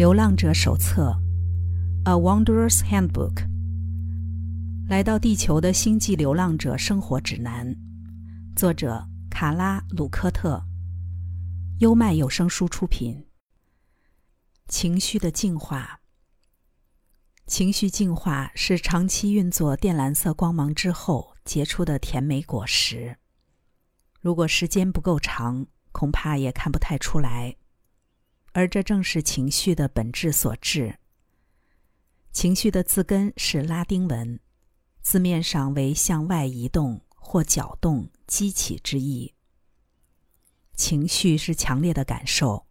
流浪者手册，《A Wanderer's Handbook》。来到地球的星际流浪者生活指南，作者卡拉·鲁科特。优麦有声书出品。情绪的净化，情绪净化是长期运作靛蓝色光芒之后结出的甜美果实。如果时间不够长，恐怕也看不太出来。而这正是情绪的本质所致。情绪的字根是拉丁文，字面上为向外移动或搅动、激起之意。情绪是强烈的感受，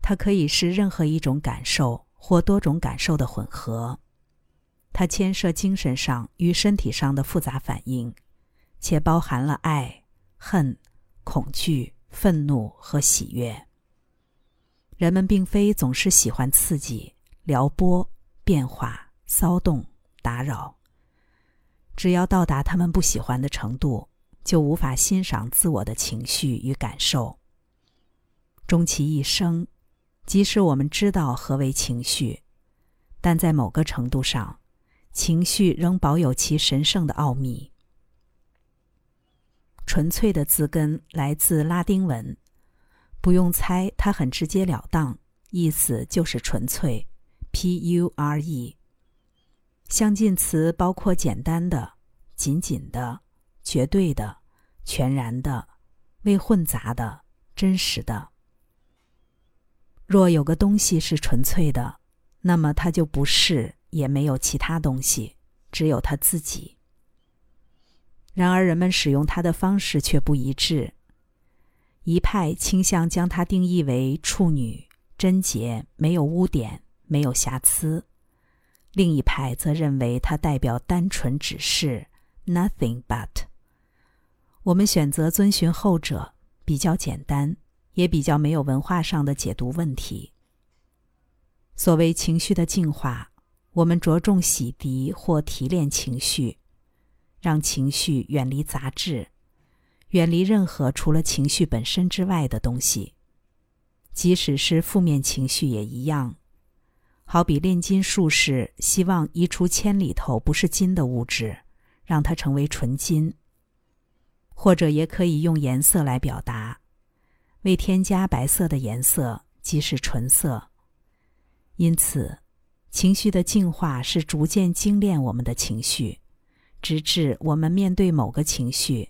它可以是任何一种感受或多种感受的混合。它牵涉精神上与身体上的复杂反应，且包含了爱、恨、恐惧、愤怒和喜悦。人们并非总是喜欢刺激、撩拨、变化、骚动、打扰。只要到达他们不喜欢的程度，就无法欣赏自我的情绪与感受。终其一生，即使我们知道何为情绪，但在某个程度上，情绪仍保有其神圣的奥秘。纯粹的字根来自拉丁文。不用猜，它很直截了当，意思就是纯粹，P-U-R-E。相近词包括简单的、紧紧的、绝对的、全然的、未混杂的、真实的。若有个东西是纯粹的，那么它就不是，也没有其他东西，只有它自己。然而，人们使用它的方式却不一致。一派倾向将它定义为处女、贞洁、没有污点、没有瑕疵；另一派则认为它代表单纯只是 nothing but。我们选择遵循后者，比较简单，也比较没有文化上的解读问题。所谓情绪的净化，我们着重洗涤或提炼情绪，让情绪远离杂质。远离任何除了情绪本身之外的东西，即使是负面情绪也一样。好比炼金术士希望移除铅里头不是金的物质，让它成为纯金。或者也可以用颜色来表达，未添加白色的颜色即是纯色。因此，情绪的净化是逐渐精炼我们的情绪，直至我们面对某个情绪。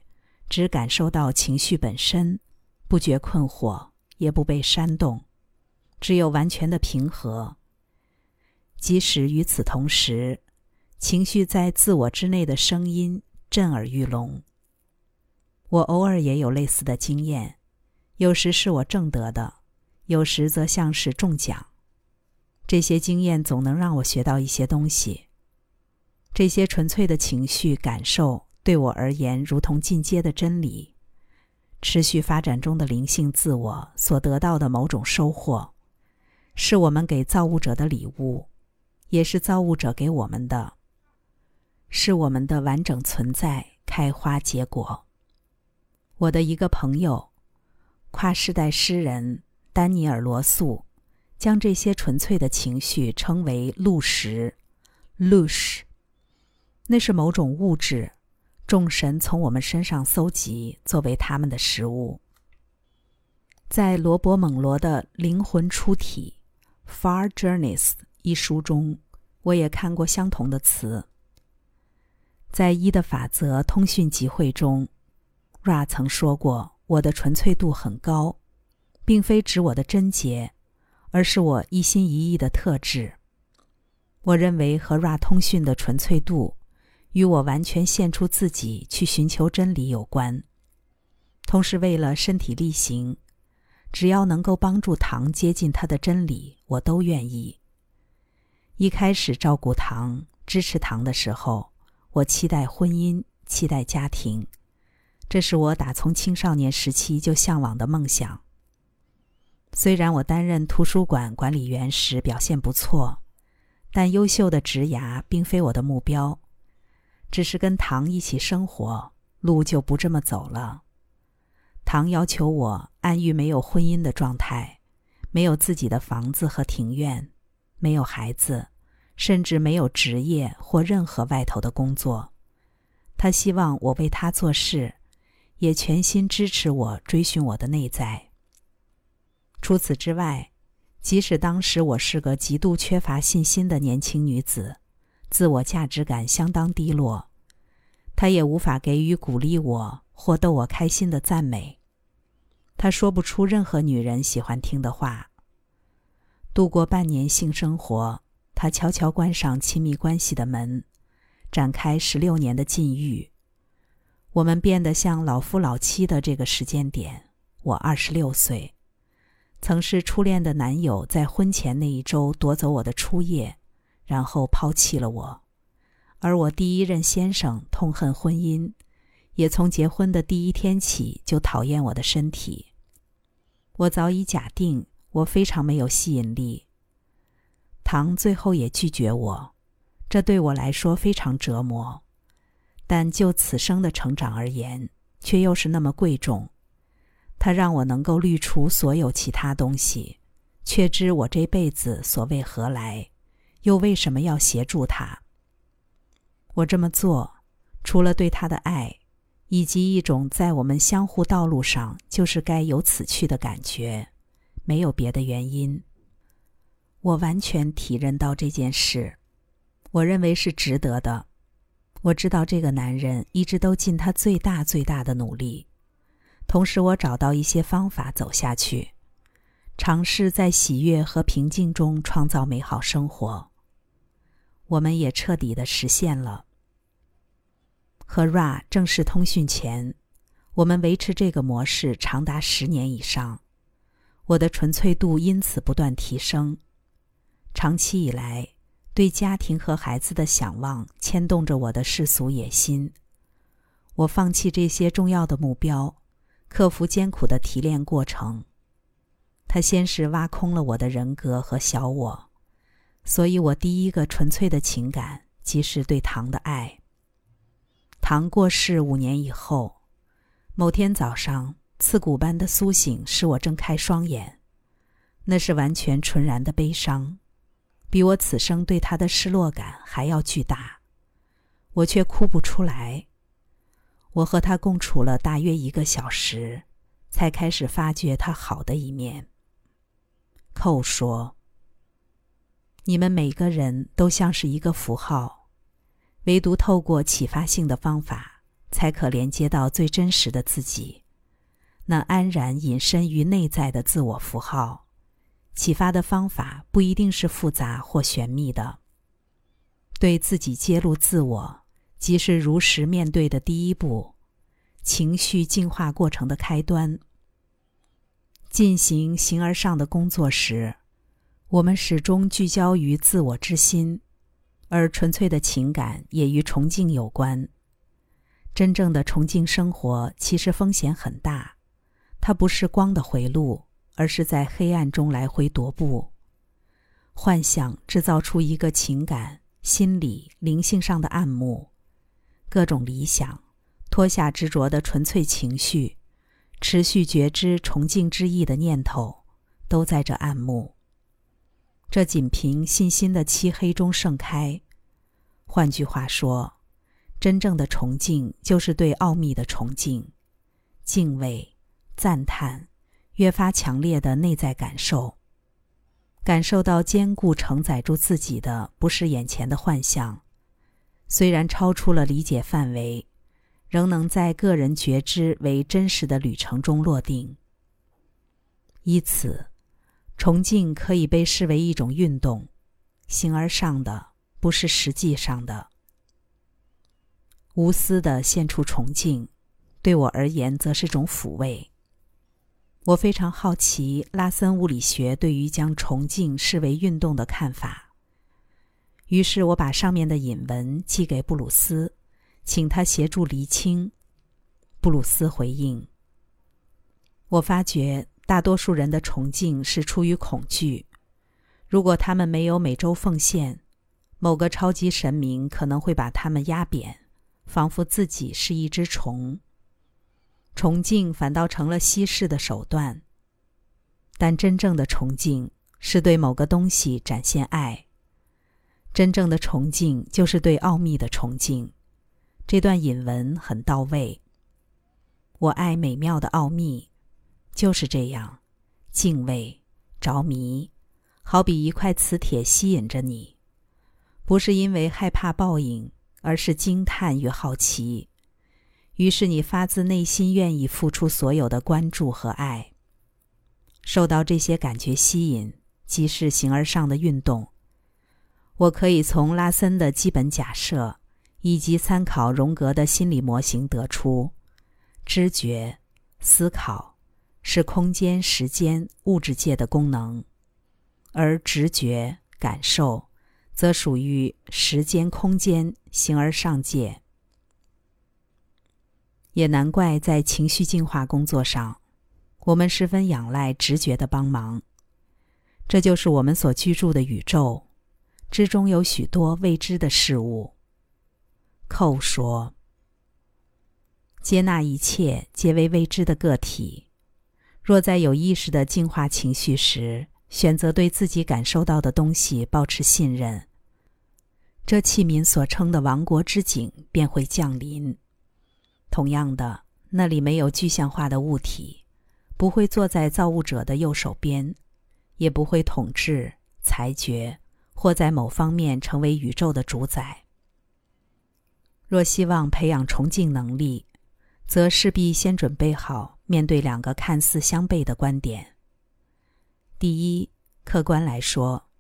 只感受到情绪本身，不觉困惑，也不被煽动，只有完全的平和。即使与此同时，情绪在自我之内的声音震耳欲聋。我偶尔也有类似的经验，有时是我正得的，有时则像是中奖。这些经验总能让我学到一些东西。这些纯粹的情绪感受。对我而言，如同进阶的真理，持续发展中的灵性自我所得到的某种收获，是我们给造物者的礼物，也是造物者给我们的，是我们的完整存在开花结果。我的一个朋友，跨世代诗人丹尼尔·罗素，将这些纯粹的情绪称为“露石 ”（lush），那是某种物质。众神从我们身上搜集，作为他们的食物。在罗伯·蒙罗的《灵魂出体》（Far Journeys） 一书中，我也看过相同的词。在一的法则通讯集会中，Ra 曾说过：“我的纯粹度很高，并非指我的贞洁，而是我一心一意的特质。”我认为和 Ra 通讯的纯粹度。与我完全献出自己去寻求真理有关，同时为了身体力行，只要能够帮助唐接近他的真理，我都愿意。一开始照顾唐、支持唐的时候，我期待婚姻，期待家庭，这是我打从青少年时期就向往的梦想。虽然我担任图书馆管理员时表现不错，但优秀的职涯并非我的目标。只是跟唐一起生活，路就不这么走了。唐要求我安于没有婚姻的状态，没有自己的房子和庭院，没有孩子，甚至没有职业或任何外头的工作。他希望我为他做事，也全心支持我追寻我的内在。除此之外，即使当时我是个极度缺乏信心的年轻女子，自我价值感相当低落，他也无法给予鼓励我或逗我开心的赞美。他说不出任何女人喜欢听的话。度过半年性生活，他悄悄关上亲密关系的门，展开十六年的禁欲。我们变得像老夫老妻的这个时间点，我二十六岁，曾是初恋的男友在婚前那一周夺走我的初夜，然后抛弃了我，而我第一任先生痛恨婚姻。也从结婚的第一天起就讨厌我的身体。我早已假定我非常没有吸引力。唐最后也拒绝我，这对我来说非常折磨。但就此生的成长而言，却又是那么贵重。它让我能够滤除所有其他东西，却知我这辈子所为何来，又为什么要协助他。我这么做，除了对他的爱。以及一种在我们相互道路上就是该有此去的感觉，没有别的原因。我完全体认到这件事，我认为是值得的。我知道这个男人一直都尽他最大最大的努力，同时我找到一些方法走下去，尝试在喜悦和平静中创造美好生活。我们也彻底的实现了。和 Ra 正式通讯前，我们维持这个模式长达十年以上。我的纯粹度因此不断提升。长期以来，对家庭和孩子的想望牵动着我的世俗野心。我放弃这些重要的目标，克服艰苦的提炼过程。它先是挖空了我的人格和小我，所以我第一个纯粹的情感即是对糖的爱。唐过世五年以后，某天早上，刺骨般的苏醒使我睁开双眼。那是完全纯然的悲伤，比我此生对他的失落感还要巨大。我却哭不出来。我和他共处了大约一个小时，才开始发觉他好的一面。寇说：“你们每个人都像是一个符号。”唯独透过启发性的方法，才可连接到最真实的自己，那安然隐身于内在的自我符号。启发的方法不一定是复杂或玄秘的。对自己揭露自我，即是如实面对的第一步，情绪净化过程的开端。进行形而上的工作时，我们始终聚焦于自我之心。而纯粹的情感也与崇敬有关。真正的崇敬生活其实风险很大，它不是光的回路，而是在黑暗中来回踱步。幻想制造出一个情感、心理、灵性上的暗幕，各种理想，脱下执着的纯粹情绪，持续觉知崇敬之意的念头，都在这暗幕。这仅凭信心的漆黑中盛开。换句话说，真正的崇敬就是对奥秘的崇敬、敬畏、赞叹，越发强烈的内在感受。感受到坚固承载住自己的不是眼前的幻象，虽然超出了理解范围，仍能在个人觉知为真实的旅程中落定。依此。崇敬可以被视为一种运动，形而上的，不是实际上的。无私的献出崇敬，对我而言则是种抚慰。我非常好奇拉森物理学对于将崇敬视为运动的看法，于是我把上面的引文寄给布鲁斯，请他协助厘清。布鲁斯回应：“我发觉。”大多数人的崇敬是出于恐惧。如果他们没有每周奉献，某个超级神明可能会把他们压扁，仿佛自己是一只虫。崇敬反倒成了稀释的手段。但真正的崇敬是对某个东西展现爱。真正的崇敬就是对奥秘的崇敬。这段引文很到位。我爱美妙的奥秘，就是这样，敬畏、着迷，好比一块磁铁吸引着你，不是因为害怕报应，而是惊叹与好奇。于是你发自内心愿意付出所有的关注和爱。受到这些感觉吸引，即是形而上的运动。我可以从拉森的基本假设，以及参考荣格的心理模型得出：知觉、思考是空间、时间、物质界的功能，而直觉、感受则属于时间、空间、形而上界。也难怪在情绪净化工作上。我们十分仰赖直觉的帮忙，这就是我们所居住的宇宙之中有许多未知的事物。寇说：“接纳一切皆为未知的个体。若在有意识的净化情绪时，选择对自己感受到的东西保持信任，这器皿所称的王国之景便会降临。同样的，那里没有具象化的物体。”不会坐在造物者的右手边，也不会统治、裁决，或在某方面成为宇宙的主宰。若希望培养崇敬能力，则势必先准备好面对两个看似相悖的观点。第一，客观来说，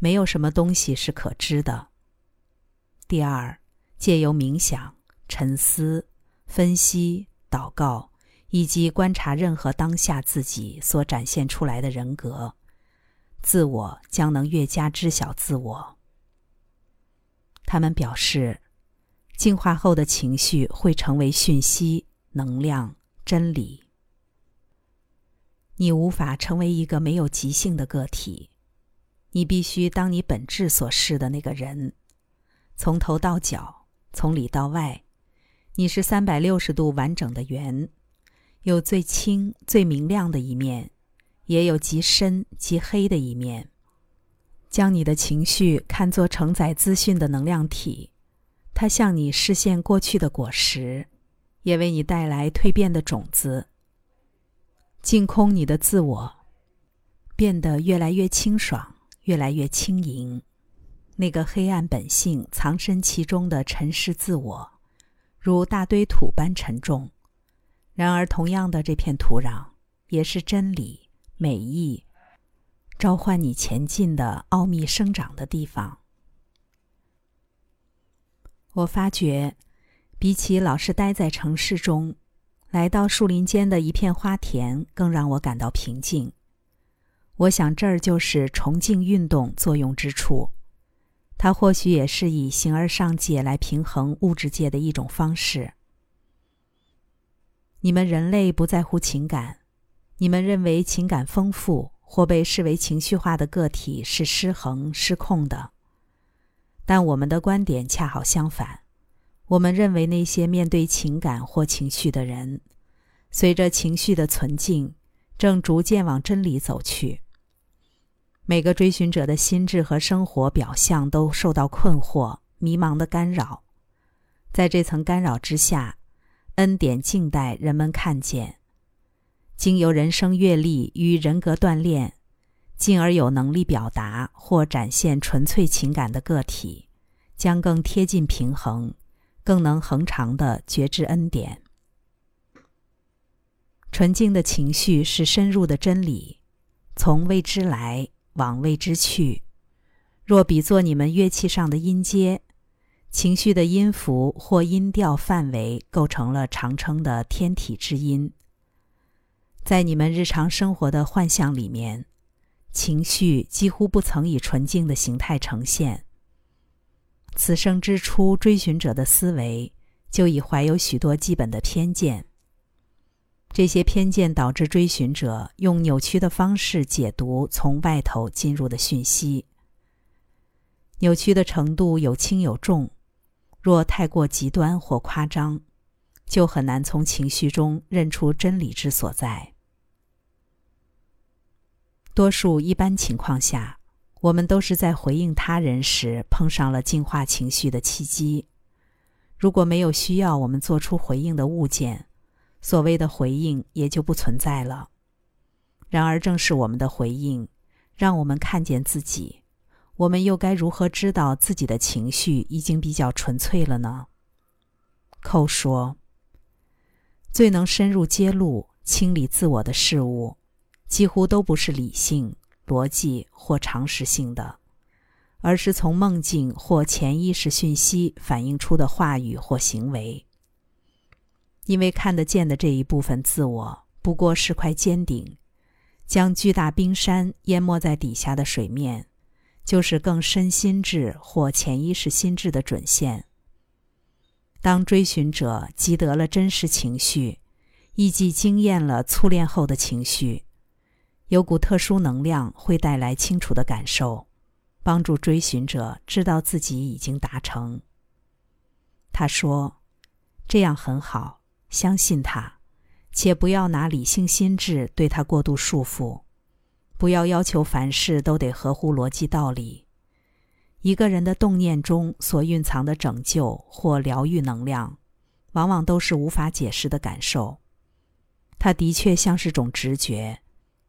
没有什么东西是可知的。第二，借由冥想、沉思、分析、祷告。以及观察任何当下自己所展现出来的人格，自我将能越加知晓自我。他们表示，净化后的情绪会成为讯息、能量、真理。你无法成为一个没有即兴的个体，你必须当你本质所示的那个人，从头到脚，从里到外，你是三百六十度完整的圆。有最清、最明亮的一面，也有极深、极黑的一面。将你的情绪看作承载资讯的能量体，它向你视现过去的果实，也为你带来蜕变的种子。净空你的自我，变得越来越清爽，越来越轻盈。那个黑暗本性藏身其中的尘世自我，如大堆土般沉重。然而，同样的这片土壤，也是真理、美意，召唤你前进的奥秘生长的地方。我发觉，比起老是待在城市中，来到树林间的一片花田，更让我感到平静。我想，这儿就是崇敬运动作用之处。它或许也是以形而上界来平衡物质界的一种方式。你们人类不在乎情感，你们认为情感丰富或被视为情绪化的个体是失衡失控的。但我们的观点恰好相反，我们认为那些面对情感或情绪的人，随着情绪的存净，正逐渐往真理走去。每个追寻者的心智和生活表象都受到困惑、迷茫的干扰，在这层干扰之下。恩典静待人们看见，经由人生阅历与人格锻炼，进而有能力表达或展现纯粹情感的个体，将更贴近平衡，更能恒长的觉知恩典。纯净的情绪是深入的真理，从未知来，往未知去。若比作你们乐器上的音阶。情绪的音符或音调范围构成了常称的天体之音。在你们日常生活的幻象里面，情绪几乎不曾以纯净的形态呈现。此生之初，追寻者的思维就已怀有许多基本的偏见。这些偏见导致追寻者用扭曲的方式解读从外头进入的讯息。扭曲的程度有轻有重。若太过极端或夸张，就很难从情绪中认出真理之所在。多数一般情况下，我们都是在回应他人时碰上了净化情绪的契机。如果没有需要我们做出回应的物件，所谓的回应也就不存在了。然而，正是我们的回应，让我们看见自己。我们又该如何知道自己的情绪已经比较纯粹了呢？寇说：“最能深入揭露、清理自我的事物，几乎都不是理性、逻辑或常识性的。”而是从梦境或潜意识讯息反映出的话语或行为。因为看得见的这一部分自我不过是块尖顶，将巨大冰山淹没在底下的水面，就是更深心智或潜意识心智的准线。当追寻者积得了真实情绪，亦即经验了淬炼后的情绪，有股特殊能量会带来清楚的感受。帮助追寻者知道自己已经达成。他说：“这样很好，相信他，且不要拿理性心智对他过度束缚，不要要求凡事都得合乎逻辑道理。一个人的动念中所蕴藏的拯救或疗愈能量，往往都是无法解释的感受。它的确像是种直觉，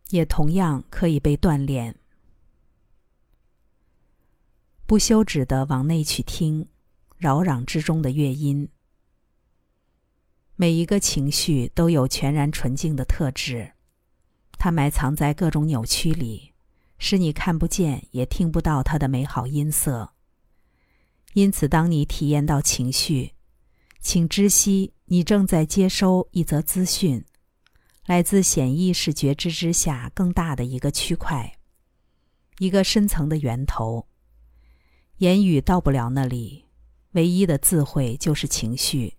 也同样可以被锻炼。”不休止的往内去听，扰攘之中的乐音。每一个情绪都有全然纯净的特质，它埋藏在各种扭曲里，使你看不见也听不到它的美好音色。因此，当你体验到情绪，请知悉你正在接收一则资讯，来自显意识觉知之下更大的一个区块，一个深层的源头。言语到不了那里，唯一的智慧就是情绪。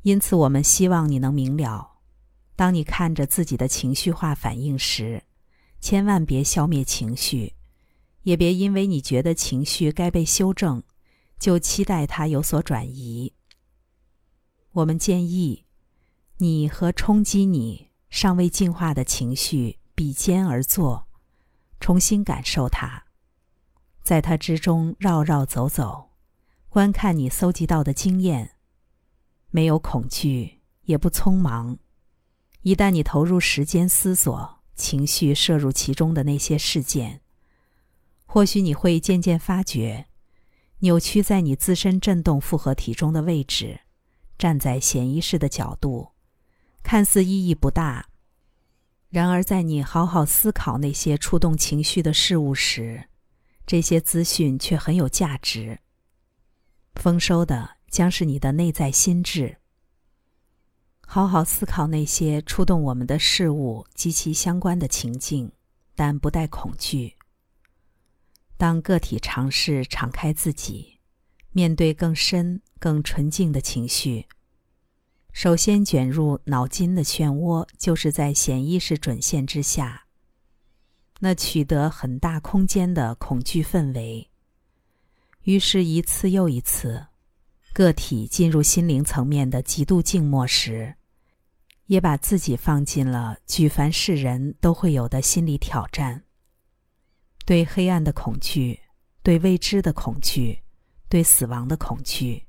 因此，我们希望你能明了：当你看着自己的情绪化反应时，千万别消灭情绪，也别因为你觉得情绪该被修正，就期待它有所转移。我们建议你和冲击你尚未净化的情绪比肩而坐，重新感受它。在它之中绕绕走走，观看你搜集到的经验，没有恐惧，也不匆忙。一旦你投入时间思索，情绪摄入其中的那些事件，或许你会渐渐发觉，扭曲在你自身振动复合体中的位置，站在潜意识的角度，看似意义不大。然而，在你好好思考那些触动情绪的事物时，这些资讯却很有价值。丰收的将是你的内在心智。好好思考那些触动我们的事物及其相关的情境，但不带恐惧。当个体尝试敞开自己，面对更深、更纯净的情绪，首先卷入脑筋的漩涡，就是在显意识准线之下。那取得很大空间的恐惧氛围。于是，一次又一次，个体进入心灵层面的极度静默时，也把自己放进了举凡世人都会有的心理挑战：对黑暗的恐惧，对未知的恐惧，对死亡的恐惧。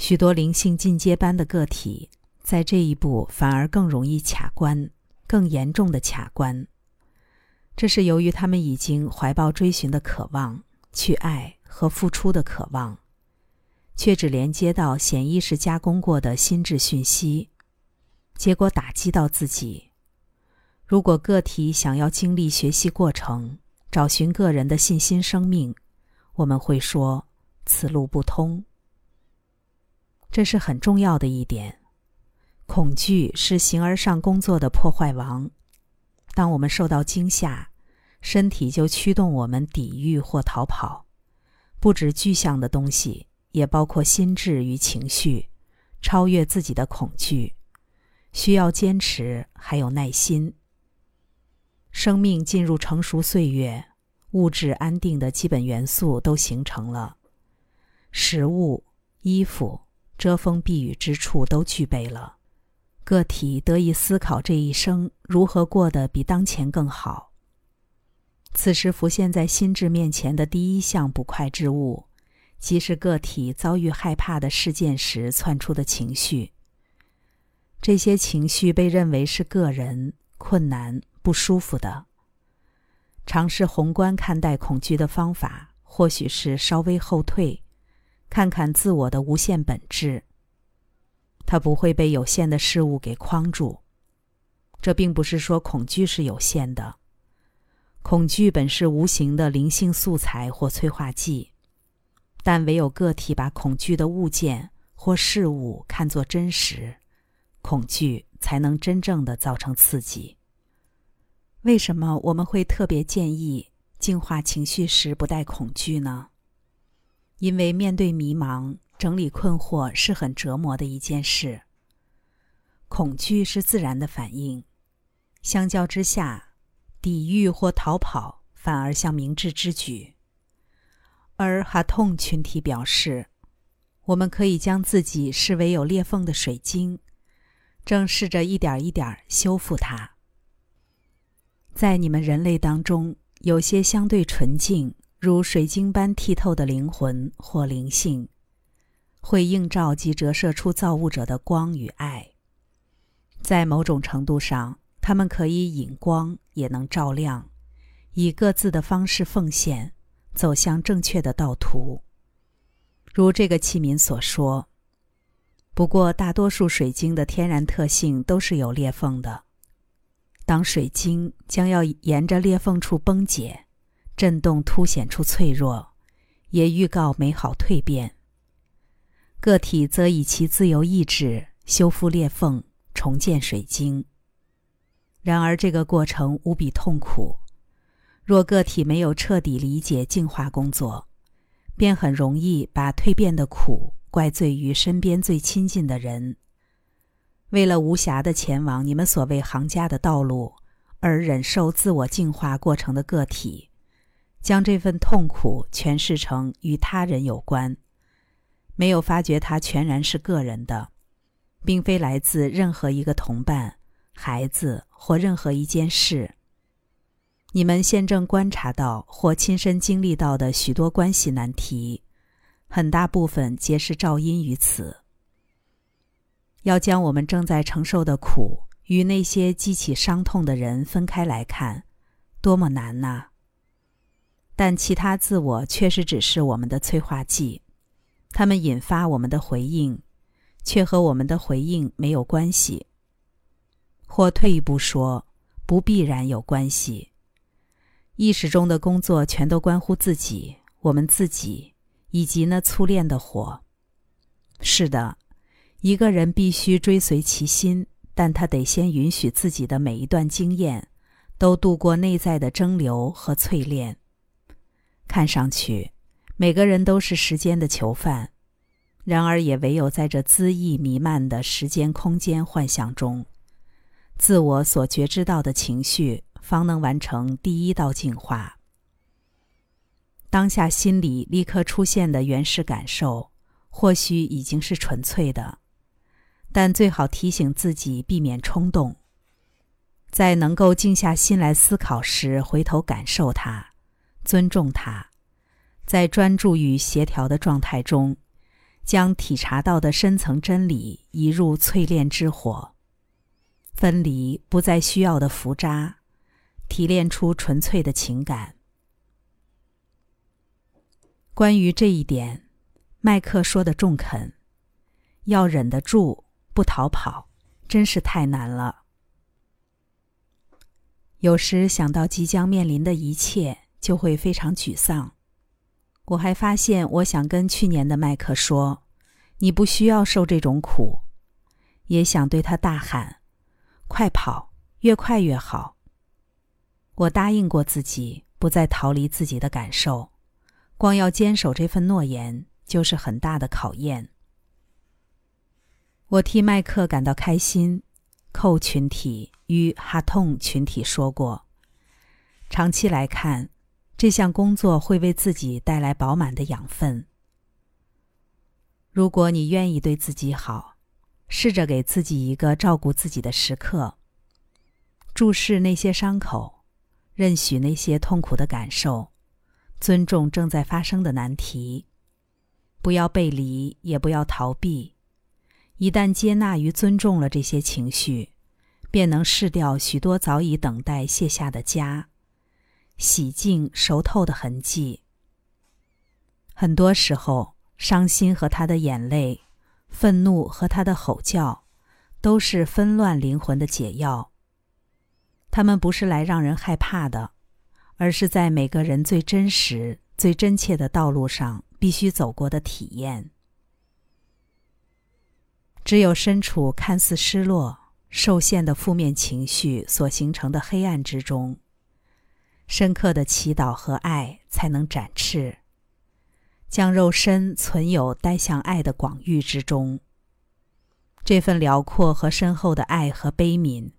许多灵性进阶班的个体，在这一步反而更容易卡关，更严重的卡关。这是由于他们已经怀抱追寻的渴望，去爱和付出的渴望，却只连接到潜意识加工过的心智讯息，结果打击到自己。如果个体想要经历学习过程，找寻个人的信心生命，我们会说此路不通。这是很重要的一点。恐惧是形而上工作的破坏王。当我们受到惊吓，身体就驱动我们抵御或逃跑，不止具象的东西，也包括心智与情绪。超越自己的恐惧，需要坚持，还有耐心。生命进入成熟岁月，物质安定的基本元素都形成了，食物、衣服、遮风避雨之处都具备了，个体得以思考这一生如何过得比当前更好。此时浮现在心智面前的第一项不快之物，即是个体遭遇害怕的事件时窜出的情绪。这些情绪被认为是个人、困难、不舒服的。尝试宏观看待恐惧的方法，或许是稍微后退，看看自我的无限本质。它不会被有限的事物给框住。这并不是说恐惧是有限的。恐惧本是无形的灵性素材或催化剂，但唯有个体把恐惧的物件或事物看作真实，恐惧才能真正的造成刺激。为什么我们会特别建议净化情绪时不带恐惧呢？因为面对迷茫、整理困惑是很折磨的一件事。恐惧是自然的反应，相较之下。抵御或逃跑反而像明智之举。而哈痛群体表示，我们可以将自己视为有裂缝的水晶，正试着一点一点修复它。在你们人类当中，有些相对纯净，如水晶般剔透的灵魂或灵性，会映照及折射出造物者的光与爱。在某种程度上。他们可以引光，也能照亮，以各自的方式奉献，走向正确的道途。如这个器皿所说。不过，大多数水晶的天然特性都是有裂缝的。当水晶将要沿着裂缝处崩解，震动凸显出脆弱，也预告美好蜕变。个体则以其自由意志修复裂缝，重建水晶。然而，这个过程无比痛苦。若个体没有彻底理解净化工作，便很容易把蜕变的苦怪罪于身边最亲近的人。为了无暇的前往你们所谓行家的道路，而忍受自我净化过程的个体，将这份痛苦诠释成与他人有关，没有发觉它全然是个人的，并非来自任何一个同伴。孩子或任何一件事，你们现正观察到或亲身经历到的许多关系难题，很大部分皆是肇因于此。要将我们正在承受的苦与那些激起伤痛的人分开来看，多么难呐！但其他自我确实只是我们的催化剂，它们引发我们的回应，却和我们的回应没有关系。或退一步说，不必然有关系。意识中的工作全都关乎自己、我们自己以及那粗炼的火。是的，一个人必须追随其心，但他得先允许自己的每一段经验都度过内在的蒸馏和淬炼。看上去，每个人都是时间的囚犯，然而也唯有在这恣意弥漫的时间空间幻想中。自我所觉知到的情绪，方能完成第一道净化。当下心里立刻出现的原始感受，或许已经是纯粹的，但最好提醒自己避免冲动，在能够静下心来思考时，回头感受它，尊重它，在专注与协调的状态中，将体察到的深层真理移入淬炼之火。分离不再需要的浮渣，提炼出纯粹的情感。关于这一点，麦克说的中肯。要忍得住不逃跑，真是太难了。有时想到即将面临的一切，就会非常沮丧。我还发现，我想跟去年的麦克说：“你不需要受这种苦。”也想对他大喊。快跑，越快越好。我答应过自己，不再逃离自己的感受，光要坚守这份诺言，就是很大的考验。我替麦克感到开心。寇群体与哈痛群体说过，长期来看，这项工作会为自己带来饱满的养分。如果你愿意对自己好。试着给自己一个照顾自己的时刻。注视那些伤口，认许那些痛苦的感受，尊重正在发生的难题，不要背离，也不要逃避。一旦接纳与尊重了这些情绪，便能释掉许多早已等待卸下的痂，洗净熟透的痕迹。很多时候，伤心和他的眼泪，愤怒和他的吼叫，都是纷乱灵魂的解药。他们不是来让人害怕的，而是在每个人最真实、最真切的道路上必须走过的体验。只有身处看似失落、受限的负面情绪所形成的黑暗之中，深刻的祈祷和爱才能展翅，将肉身存有待向爱的广域之中。这份辽阔和深厚的爱和悲悯。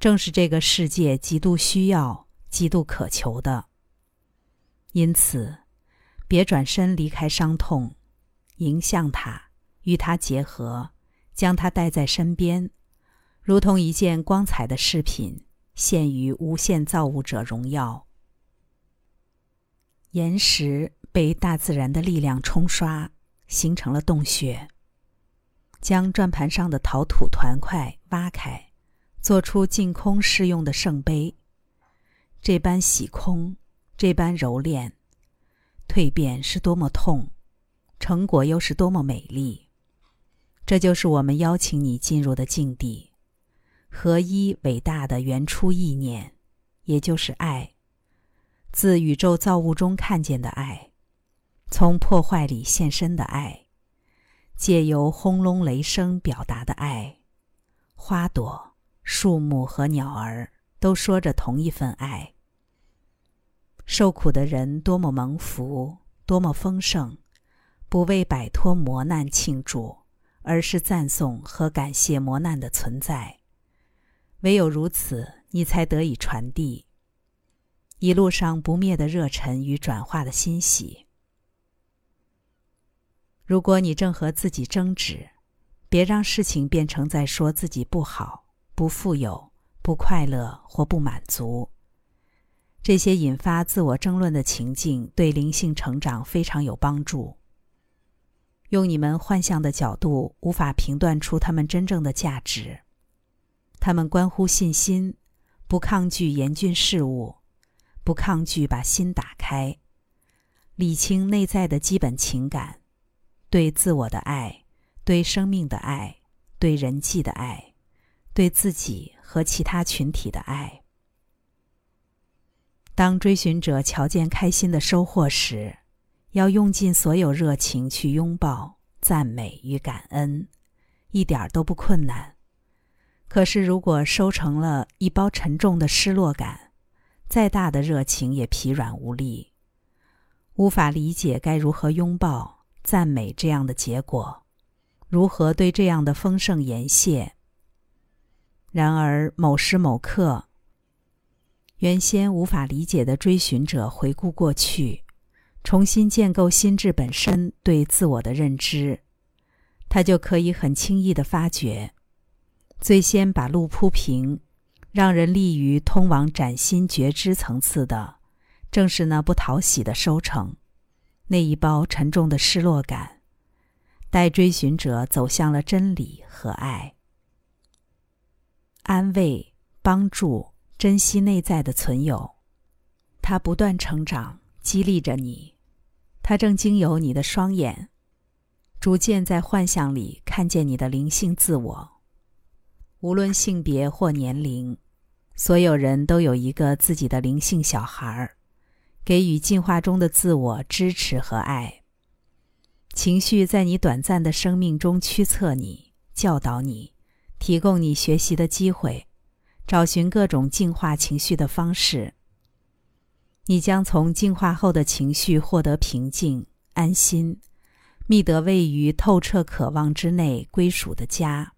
正是这个世界极度需要、极度渴求的。因此，别转身离开伤痛，迎向它，与它结合，将它带在身边，如同一件光彩的饰品，献于无限造物者荣耀。岩石被大自然的力量冲刷，形成了洞穴。将转盘上的陶土团块挖开。做出净空适用的圣杯，这般洗空，这般揉炼，蜕变是多么痛，成果又是多么美丽。这就是我们邀请你进入的境地，合一伟大的原初意念，也就是爱，自宇宙造物中看见的爱，从破坏里现身的爱，借由轰隆雷声表达的爱，花朵。树木和鸟儿都说着同一份爱。受苦的人多么蒙福，多么丰盛，不为摆脱磨难庆祝，而是赞颂和感谢磨难的存在。唯有如此，你才得以传递一路上不灭的热忱与转化的欣喜。如果你正和自己争执，别让事情变成在说自己不好。不富有、不快乐或不满足，这些引发自我争论的情境对灵性成长非常有帮助。用你们幻象的角度，无法评断出他们真正的价值。他们关乎信心，不抗拒严峻事物，不抗拒把心打开，理清内在的基本情感：对自我的爱，对生命的爱，对人际的爱。对自己和其他群体的爱。当追寻者瞧见开心的收获时，要用尽所有热情去拥抱、赞美与感恩，一点都不困难。可是，如果收成了一包沉重的失落感，再大的热情也疲软无力，无法理解该如何拥抱、赞美这样的结果，如何对这样的丰盛言谢。然而，某时某刻，原先无法理解的追寻者回顾过去，重新建构心智本身对自我的认知，他就可以很轻易的发觉，最先把路铺平，让人立于通往崭新觉知层次的，正是那不讨喜的收成，那一包沉重的失落感，带追寻者走向了真理和爱。安慰、帮助、珍惜内在的存有，它不断成长，激励着你。它正经由你的双眼，逐渐在幻象里看见你的灵性自我。无论性别或年龄，所有人都有一个自己的灵性小孩儿，给予进化中的自我支持和爱。情绪在你短暂的生命中驱策你，教导你。提供你学习的机会，找寻各种净化情绪的方式。你将从净化后的情绪获得平静、安心，觅得位于透彻渴望之内归属的家。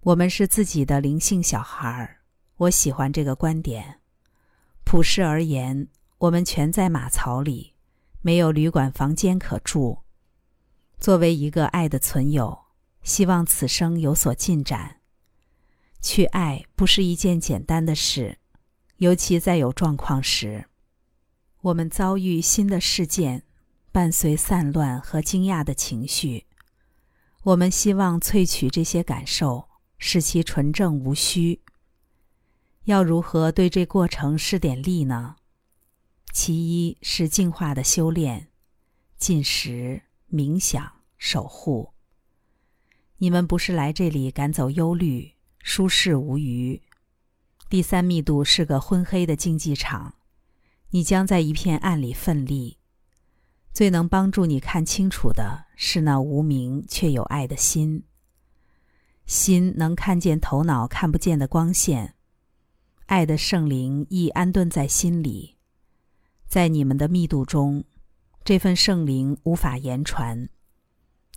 我们是自己的灵性小孩儿，我喜欢这个观点。普世而言，我们全在马槽里，没有旅馆房间可住。作为一个爱的存有。希望此生有所进展。去爱不是一件简单的事，尤其在有状况时，我们遭遇新的事件，伴随散乱和惊讶的情绪。我们希望萃取这些感受，使其纯正无虚。要如何对这过程施点力呢？其一是净化的修炼，进食、冥想、守护。你们不是来这里赶走忧虑、舒适无余。第三密度是个昏黑的竞技场，你将在一片暗里奋力。最能帮助你看清楚的是那无名却有爱的心。心能看见头脑看不见的光线，爱的圣灵亦安顿在心里。在你们的密度中，这份圣灵无法言传。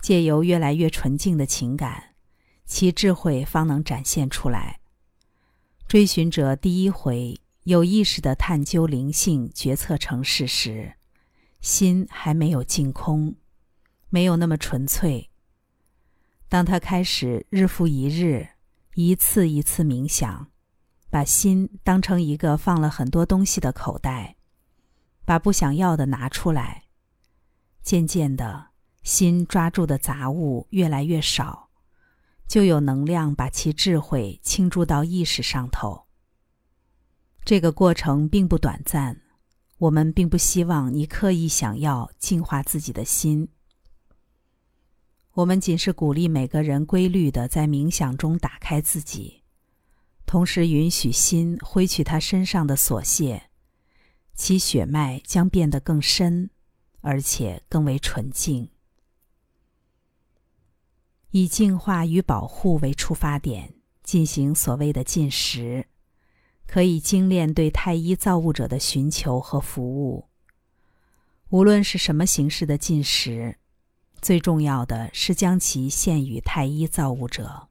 借由越来越纯净的情感，其智慧方能展现出来。追寻者第一回有意识的探究灵性决策成事时。心还没有净空，没有那么纯粹。当他开始日复一日、一次一次冥想，把心当成一个放了很多东西的口袋，把不想要的拿出来，渐渐的，心抓住的杂物越来越少，就有能量把其智慧倾注到意识上头。这个过程并不短暂。我们并不希望你刻意想要净化自己的心。我们仅是鼓励每个人规律的在冥想中打开自己，同时允许心挥去他身上的琐屑，其血脉将变得更深，而且更为纯净。以净化与保护为出发点，进行所谓的进食。可以精炼对太一造物者的寻求和服务。无论是什么形式的进食，最重要的是将其献与太一造物者。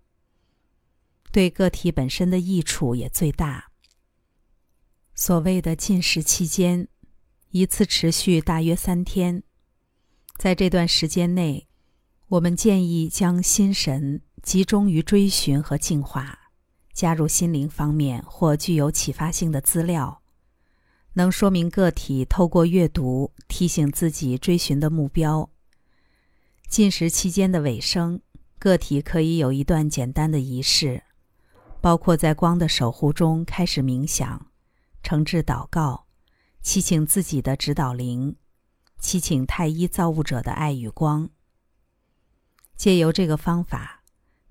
对个体本身的益处也最大。所谓的进食期间，一次持续大约三天，在这段时间内，我们建议将心神集中于追寻和净化。加入心灵方面或具有启发性的资料，能说明个体透过阅读提醒自己追寻的目标。进食期间的尾声，个体可以有一段简单的仪式，包括在光的守护中开始冥想、诚挚祷告、祈请自己的指导灵、祈请太一造物者的爱与光。借由这个方法。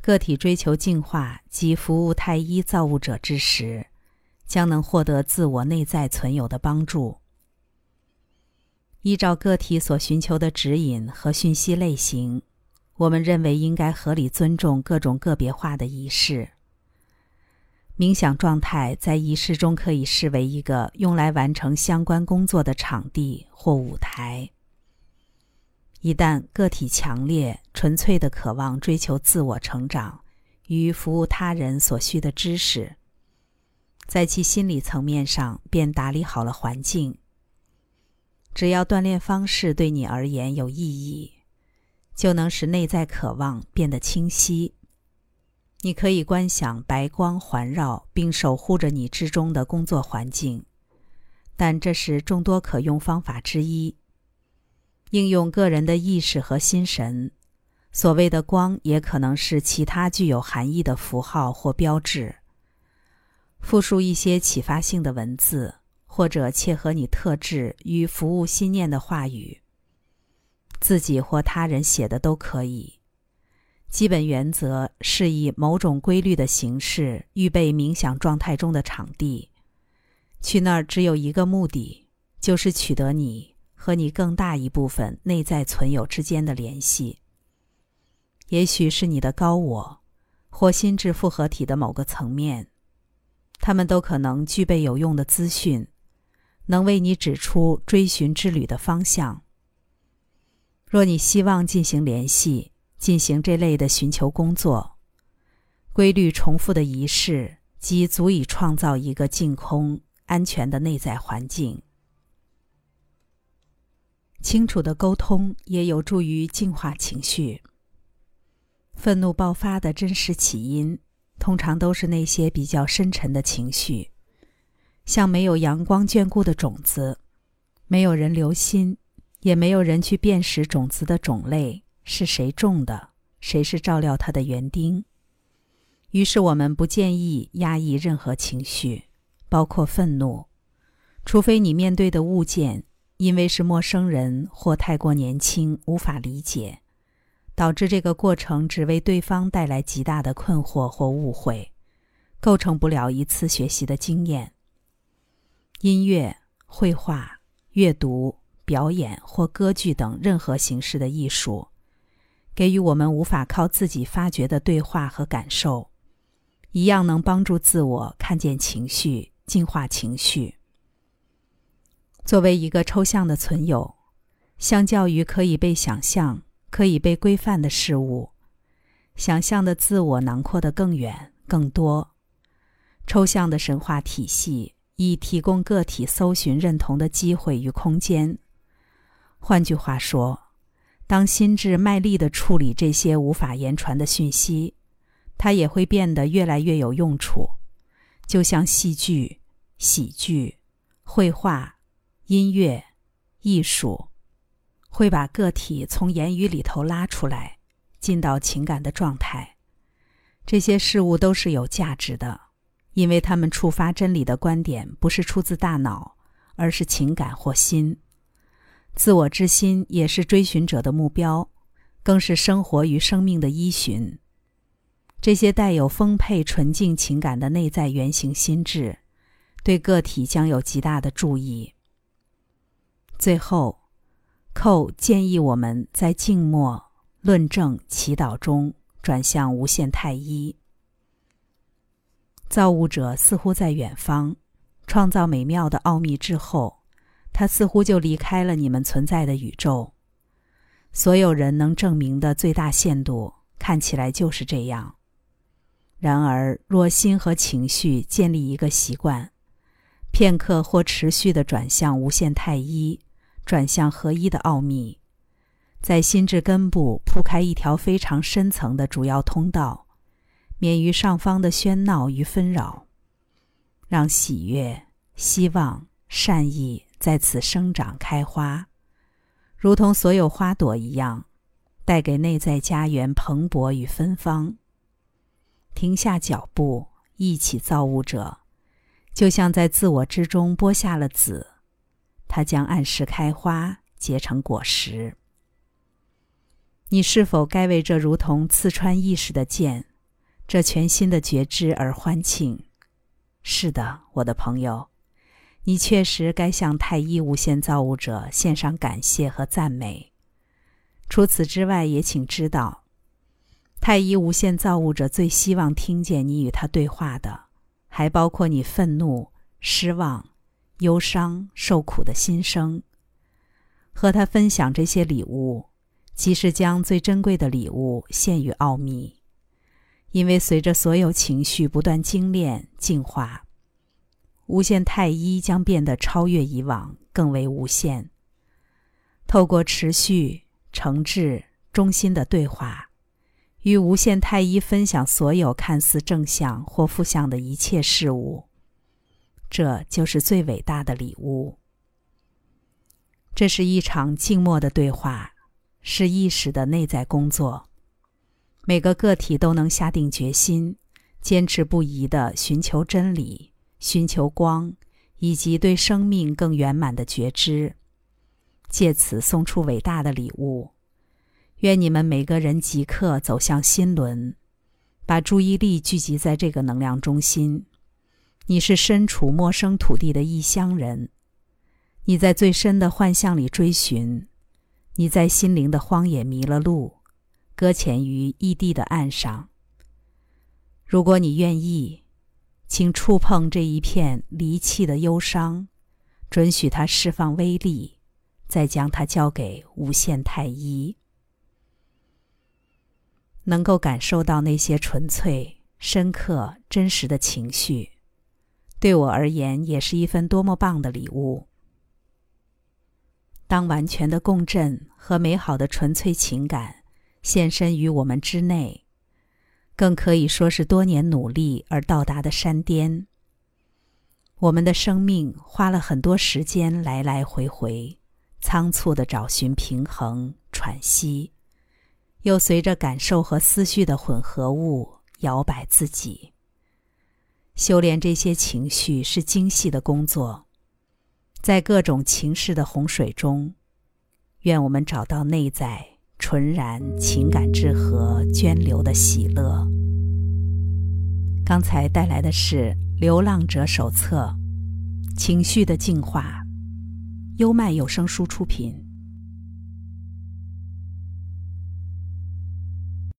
个体追求净化及服务太一造物者之时，将能获得自我内在存有的帮助。依照个体所寻求的指引和讯息类型，我们认为应该合理尊重各种个别化的仪式。冥想状态在仪式中可以视为一个用来完成相关工作的场地或舞台。一旦个体强烈、纯粹的渴望追求自我成长与服务他人所需的知识，在其心理层面上便打理好了环境。只要锻炼方式对你而言有意义，就能使内在渴望变得清晰。你可以观想白光环绕并守护着你之中的工作环境，但这是众多可用方法之一。应用个人的意识和心神，所谓的光也可能是其他具有含义的符号或标志。复述一些启发性的文字，或者切合你特质与服务心念的话语，自己或他人写的都可以。基本原则是以某种规律的形式预备冥想状态中的场地，去那儿只有一个目的，就是取得你。和你更大一部分内在存有之间的联系，也许是你的高我，或心智复合体的某个层面，他们都可能具备有用的资讯，能为你指出追寻之旅的方向。若你希望进行联系，进行这类的寻求工作，规律重复的仪式即足以创造一个净空、安全的内在环境。清楚的沟通也有助于净化情绪。愤怒爆发的真实起因，通常都是那些比较深沉的情绪，像没有阳光眷顾的种子，没有人留心，也没有人去辨识种子的种类是谁种的，谁是照料它的园丁。于是我们不建议压抑任何情绪，包括愤怒，除非你面对的物件因为是陌生人或太过年轻无法理解，导致这个过程只为对方带来极大的困惑或误会，构成不了一次学习的经验。音乐、绘画、阅读、表演或歌剧等任何形式的艺术，给予我们无法靠自己发掘的对话和感受，一样能帮助自我看见情绪、净化情绪。作为一个抽象的存有，相较于可以被想象、可以被规范的事物，想象的自我囊括的更远、更多。抽象的神话体系。以提供个体搜寻认同的机会与空间。换句话说，当心智卖力地处理这些无法言传的讯息，它也会变得越来越有用处。就像戏剧、喜剧、绘画、音乐、艺术，会把个体从言语里头拉出来，进到情感的状态。这些事物都是有价值的。因为他们触发真理的观点不是出自大脑，而是情感或心。自我之心也是追寻者的目标，更是生活与生命的依循。这些带有丰沛纯净情感的内在原型心智，对个体将有极大的注意。最后，寇建议我们在静默、论证、祈祷中转向无限太一。造物者似乎在远方，创造美妙的奥秘之后，他似乎就离开了你们存在的宇宙。所有人能证明的最大限度看起来就是这样。然而，若心和情绪建立一个习惯，片刻或持续的转向无限太一，转向合一的奥秘，在心智根部铺开一条非常深层的主要通道。免于上方的喧闹与纷扰，让喜悦、希望、善意在此生长开花，如同所有花朵一样，带给内在家园蓬勃与芬芳。停下脚步，一起造物者，就像在自我之中播下了籽，它将按时开花，结成果实。你是否该为这如同刺穿意识的剑？这全新的觉知而欢庆，是的，我的朋友，你确实该向太一无限造物者献上感谢和赞美。除此之外，也请知道，太一无限造物者最希望听见你与他对话的，还包括你愤怒、失望、忧伤、受苦的心声。和他分享这些礼物，即是将最珍贵的礼物献于奥秘。因为随着所有情绪不断精炼净化，无限太一将变得超越以往，更为无限。透过持续、诚挚、衷心的对话，与无限太一分享所有看似正向或负向的一切事物，这就是最伟大的礼物。这是一场静默的对话，是意识的内在工作。每个个体都能下定决心，坚持不移地寻求真理、寻求光，以及对生命更圆满的觉知，借此送出伟大的礼物。愿你们每个人即刻走向心轮，把注意力聚集在这个能量中心。你是身处陌生土地的异乡人，你在最深的幻象里追寻，你在心灵的荒野迷了路。搁浅于异地的岸上。如果你愿意，请触碰这一片离弃的忧伤，准许它释放威力，再将它交给无限太一。能够感受到那些纯粹、深刻、真实的情绪，对我而言也是一份多么棒的礼物。当完全的共振和美好的纯粹情感。现身于我们之内，更可以说是多年努力而到达的山巅。我们的生命花了很多时间来来回回，仓促的找寻平衡、喘息，又随着感受和思绪的混合物摇摆自己。修炼这些情绪是精细的工作，在各种情势的洪水中，愿我们找到内在纯然情感之河涓流的喜乐。刚才带来的是。《流浪者手册》，情绪的净化，优麦有声书出品。